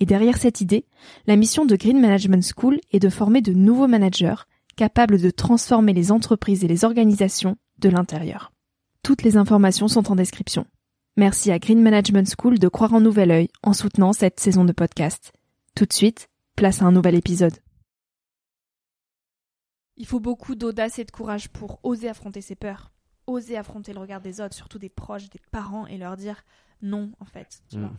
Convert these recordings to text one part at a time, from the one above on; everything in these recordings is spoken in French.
et derrière cette idée, la mission de Green Management School est de former de nouveaux managers capables de transformer les entreprises et les organisations de l'intérieur. Toutes les informations sont en description. Merci à Green Management School de croire en nouvel œil en soutenant cette saison de podcast. Tout de suite, place à un nouvel épisode. Il faut beaucoup d'audace et de courage pour oser affronter ses peurs, oser affronter le regard des autres, surtout des proches, des parents, et leur dire non, en fait. Tu Mm. vois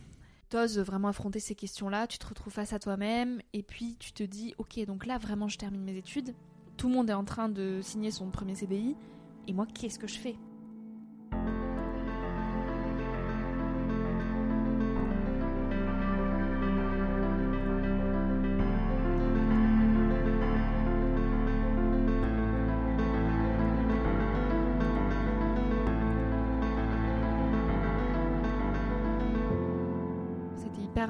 vraiment affronter ces questions-là, tu te retrouves face à toi-même, et puis tu te dis, ok, donc là vraiment je termine mes études, tout le monde est en train de signer son premier CDI, et moi qu'est-ce que je fais?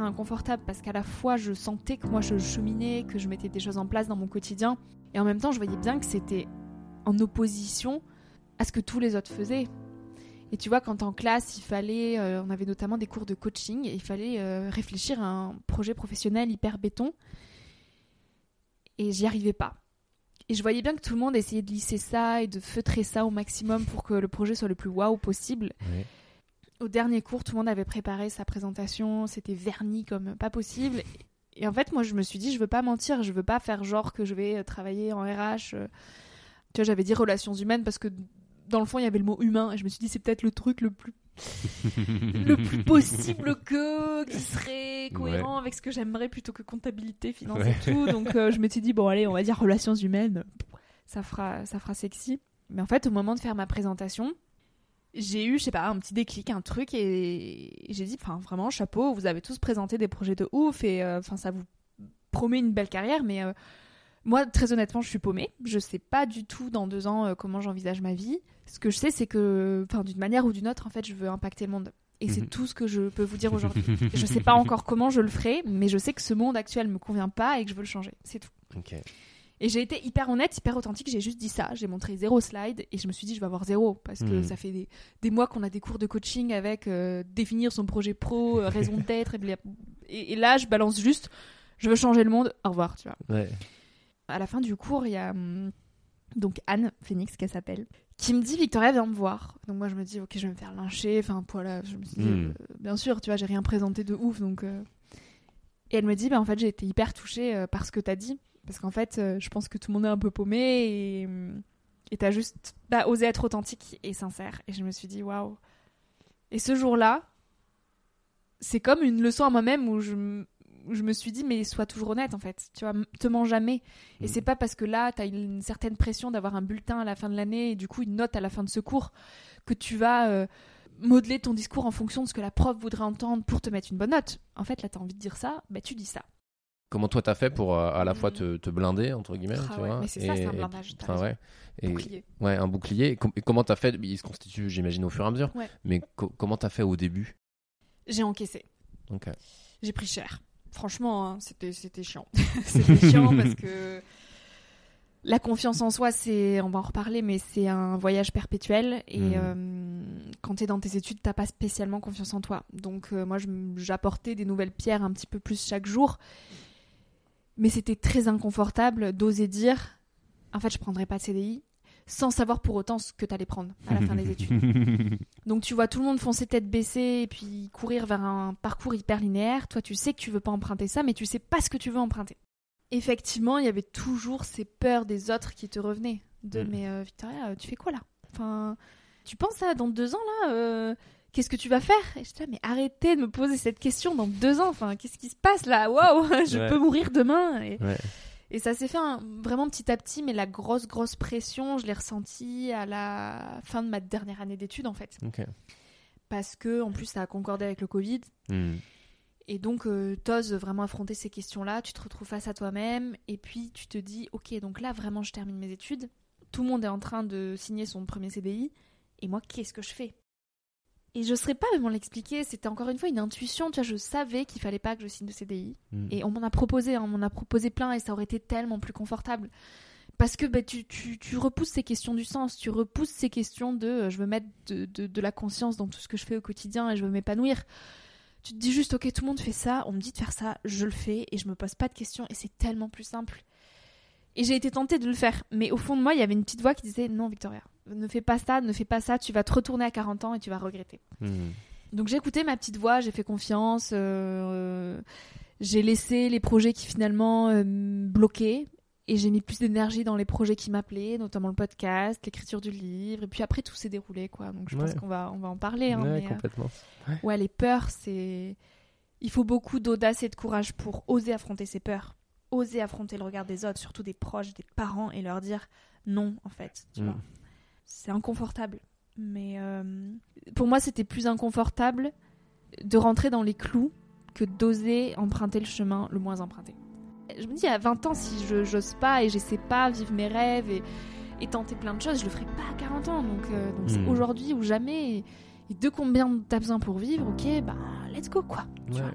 Inconfortable parce qu'à la fois je sentais que moi je cheminais, que je mettais des choses en place dans mon quotidien, et en même temps je voyais bien que c'était en opposition à ce que tous les autres faisaient. Et tu vois, quand en classe, il fallait, euh, on avait notamment des cours de coaching, et il fallait euh, réfléchir à un projet professionnel hyper béton, et j'y arrivais pas. Et je voyais bien que tout le monde essayait de lisser ça et de feutrer ça au maximum pour que le projet soit le plus waouh possible. Au dernier cours, tout le monde avait préparé sa présentation, c'était verni comme pas possible. Et en fait, moi, je me suis dit, je veux pas mentir, je veux pas faire genre que je vais euh, travailler en RH. euh. Tu vois, j'avais dit relations humaines parce que dans le fond, il y avait le mot humain. Et je me suis dit, c'est peut-être le truc le plus, le plus possible que, qui serait cohérent avec ce que j'aimerais plutôt que comptabilité, finance Ouais. et tout. Donc, euh, je me suis dit, bon, allez, on va dire relations humaines. Ça fera, ça fera sexy. Mais en fait, au moment de faire ma présentation, j'ai eu, je sais pas, un petit déclic, un truc, et j'ai dit, enfin, vraiment, chapeau, vous avez tous présenté des projets de ouf, et euh, enfin, ça vous promet une belle carrière, mais euh, moi, très honnêtement, je suis paumée. Je sais pas du tout dans deux ans euh, comment j'envisage ma vie. Ce que je sais, c'est que, enfin, d'une manière ou d'une autre, en fait, je veux impacter le monde. Et c'est Mhm. tout ce que je peux vous dire aujourd'hui. je sais pas encore comment je le ferai, mais je sais que ce monde actuel me convient pas et que je veux le changer. C'est tout. Ok. Et j'ai été hyper honnête, hyper authentique, j'ai juste dit ça. J'ai montré zéro slide et je me suis dit je vais avoir zéro parce que Mhm. ça fait des, des mois qu'on a des cours de coaching avec euh, définir son projet pro, euh, raison d'être. Et, et, et là, je balance juste je veux changer le monde, au revoir, tu vois. Ouais. À la fin du cours, il y a hum, donc Anne Phoenix, qu'elle s'appelle, qui me dit Victoria, viens me voir. Donc moi, je me dis ok, je vais me faire lyncher. Enfin, voilà, je me suis dit, euh, bien sûr, tu vois, j'ai rien présenté de ouf, donc. euh. Et elle me dit, bah, en fait, j'ai été hyper touchée euh, par ce que t'as dit. Parce qu'en fait, euh, je pense que tout le monde est un peu paumé et hum, et t'as juste bah, osé être authentique et sincère. Et je me suis dit, waouh. Et ce jour-là, c'est comme une leçon à moi-même où je, m- où je me suis dit, mais sois toujours honnête en fait. Tu vois, te mens jamais. Et Mm. c'est pas parce que là, t'as une, une certaine pression d'avoir un bulletin à la fin de l'année et du coup une note à la fin de ce cours que tu vas euh, modeler ton discours en fonction de ce que la prof voudrait entendre pour te mettre une bonne note. En fait, là, t'as envie de dire ça, bah tu dis ça. Comment toi t'as fait pour euh, à la fois te, te blinder entre guillemets, Ah tu ouais, vois mais c'est ça, c'est un blindage, ouais. Et, Bouclier. ouais, un bouclier. Et, com- et comment t'as fait Il se constitue, j'imagine, au fur et à mesure. Ouais. Mais co- comment t'as fait au début? J'ai encaissé. J'ai pris cher. Franchement, hein, c'était c'était chiant. c'était chiant parce que la confiance en soi, c'est, on va en reparler, mais c'est un voyage perpétuel. Et Mhm. euh, quand tu es dans tes études, t'as pas spécialement confiance en toi. Donc euh, moi, j'apportais des nouvelles pierres un petit peu plus chaque jour. Mais c'était très inconfortable d'oser dire, en fait, je prendrai pas de CDI, sans savoir pour autant ce que t'allais prendre à la fin des études. Donc tu vois tout le monde foncer tête baissée et puis courir vers un parcours hyper linéaire. Toi, tu sais que tu veux pas emprunter ça, mais tu sais pas ce que tu veux emprunter. Effectivement, il y avait toujours ces peurs des autres qui te revenaient. De Mm. mais euh, Victoria, tu fais quoi là? Enfin, tu penses ça dans deux ans là euh, Qu'est-ce que tu vas faire? Et je dis, mais arrêtez de me poser cette question dans deux ans. Enfin, qu'est-ce qui se passe là? Waouh, je Ouais. peux mourir demain. Et, Ouais. et ça s'est fait un- vraiment petit à petit, mais la grosse, grosse pression, je l'ai ressentie à la fin de ma dernière année d'études en fait. Parce que, en plus, ça a concordé avec le Covid. Hmm. Et donc, euh, t'oses vraiment affronter ces questions-là, tu te retrouves face à toi-même, et puis tu te dis, ok, donc là, vraiment, je termine mes études, tout le monde est en train de signer son premier CDI, et moi, qu'est-ce que je fais? Et je ne saurais pas vraiment l'expliquer, c'était encore une fois une intuition, tu vois, je savais qu'il fallait pas que je signe de CDI, Hmm. et on m'en a proposé, hein, on m'en a proposé plein, et ça aurait été tellement plus confortable. Parce que bah, tu, tu, tu repousses ces questions du sens, tu repousses ces questions de euh, je veux mettre de, de, de la conscience dans tout ce que je fais au quotidien et je veux m'épanouir. Tu te dis juste, ok, tout le monde fait ça, on me dit de faire ça, je le fais et je me pose pas de questions et c'est tellement plus simple. Et j'ai été tentée de le faire, mais au fond de moi, il y avait une petite voix qui disait non, Victoria, ne fais pas ça, ne fais pas ça, tu vas te retourner à 40 ans et tu vas regretter. Hmm. Donc j'ai écouté ma petite voix, j'ai fait confiance, euh, euh, j'ai laissé les projets qui finalement euh, bloquaient et j'ai mis plus d'énergie dans les projets qui m'appelaient, notamment le podcast, l'écriture du livre, et puis après tout s'est déroulé quoi. Donc je pense Ouais. qu'on va on va en parler. hein, Ouais, mais, euh, complètement. ouais, les peurs, c'est il faut beaucoup d'audace et de courage pour oser affronter ses peurs, oser affronter le regard des autres, surtout des proches, des parents, et leur dire non en fait. Tu Mm. vois, c'est inconfortable. Mais euh, pour moi, c'était plus inconfortable de rentrer dans les clous que d'oser emprunter le chemin le moins emprunté. Je me dis, à 20 ans, si je j'ose pas et j'essaie pas vivre mes rêves et, et tenter plein de choses, je le ferai pas à 40 ans. Donc euh, donc c'est Mm. aujourd'hui ou jamais. Et, et de combien t'as besoin pour vivre, ok, bah let's go quoi. tu Ouais. vois.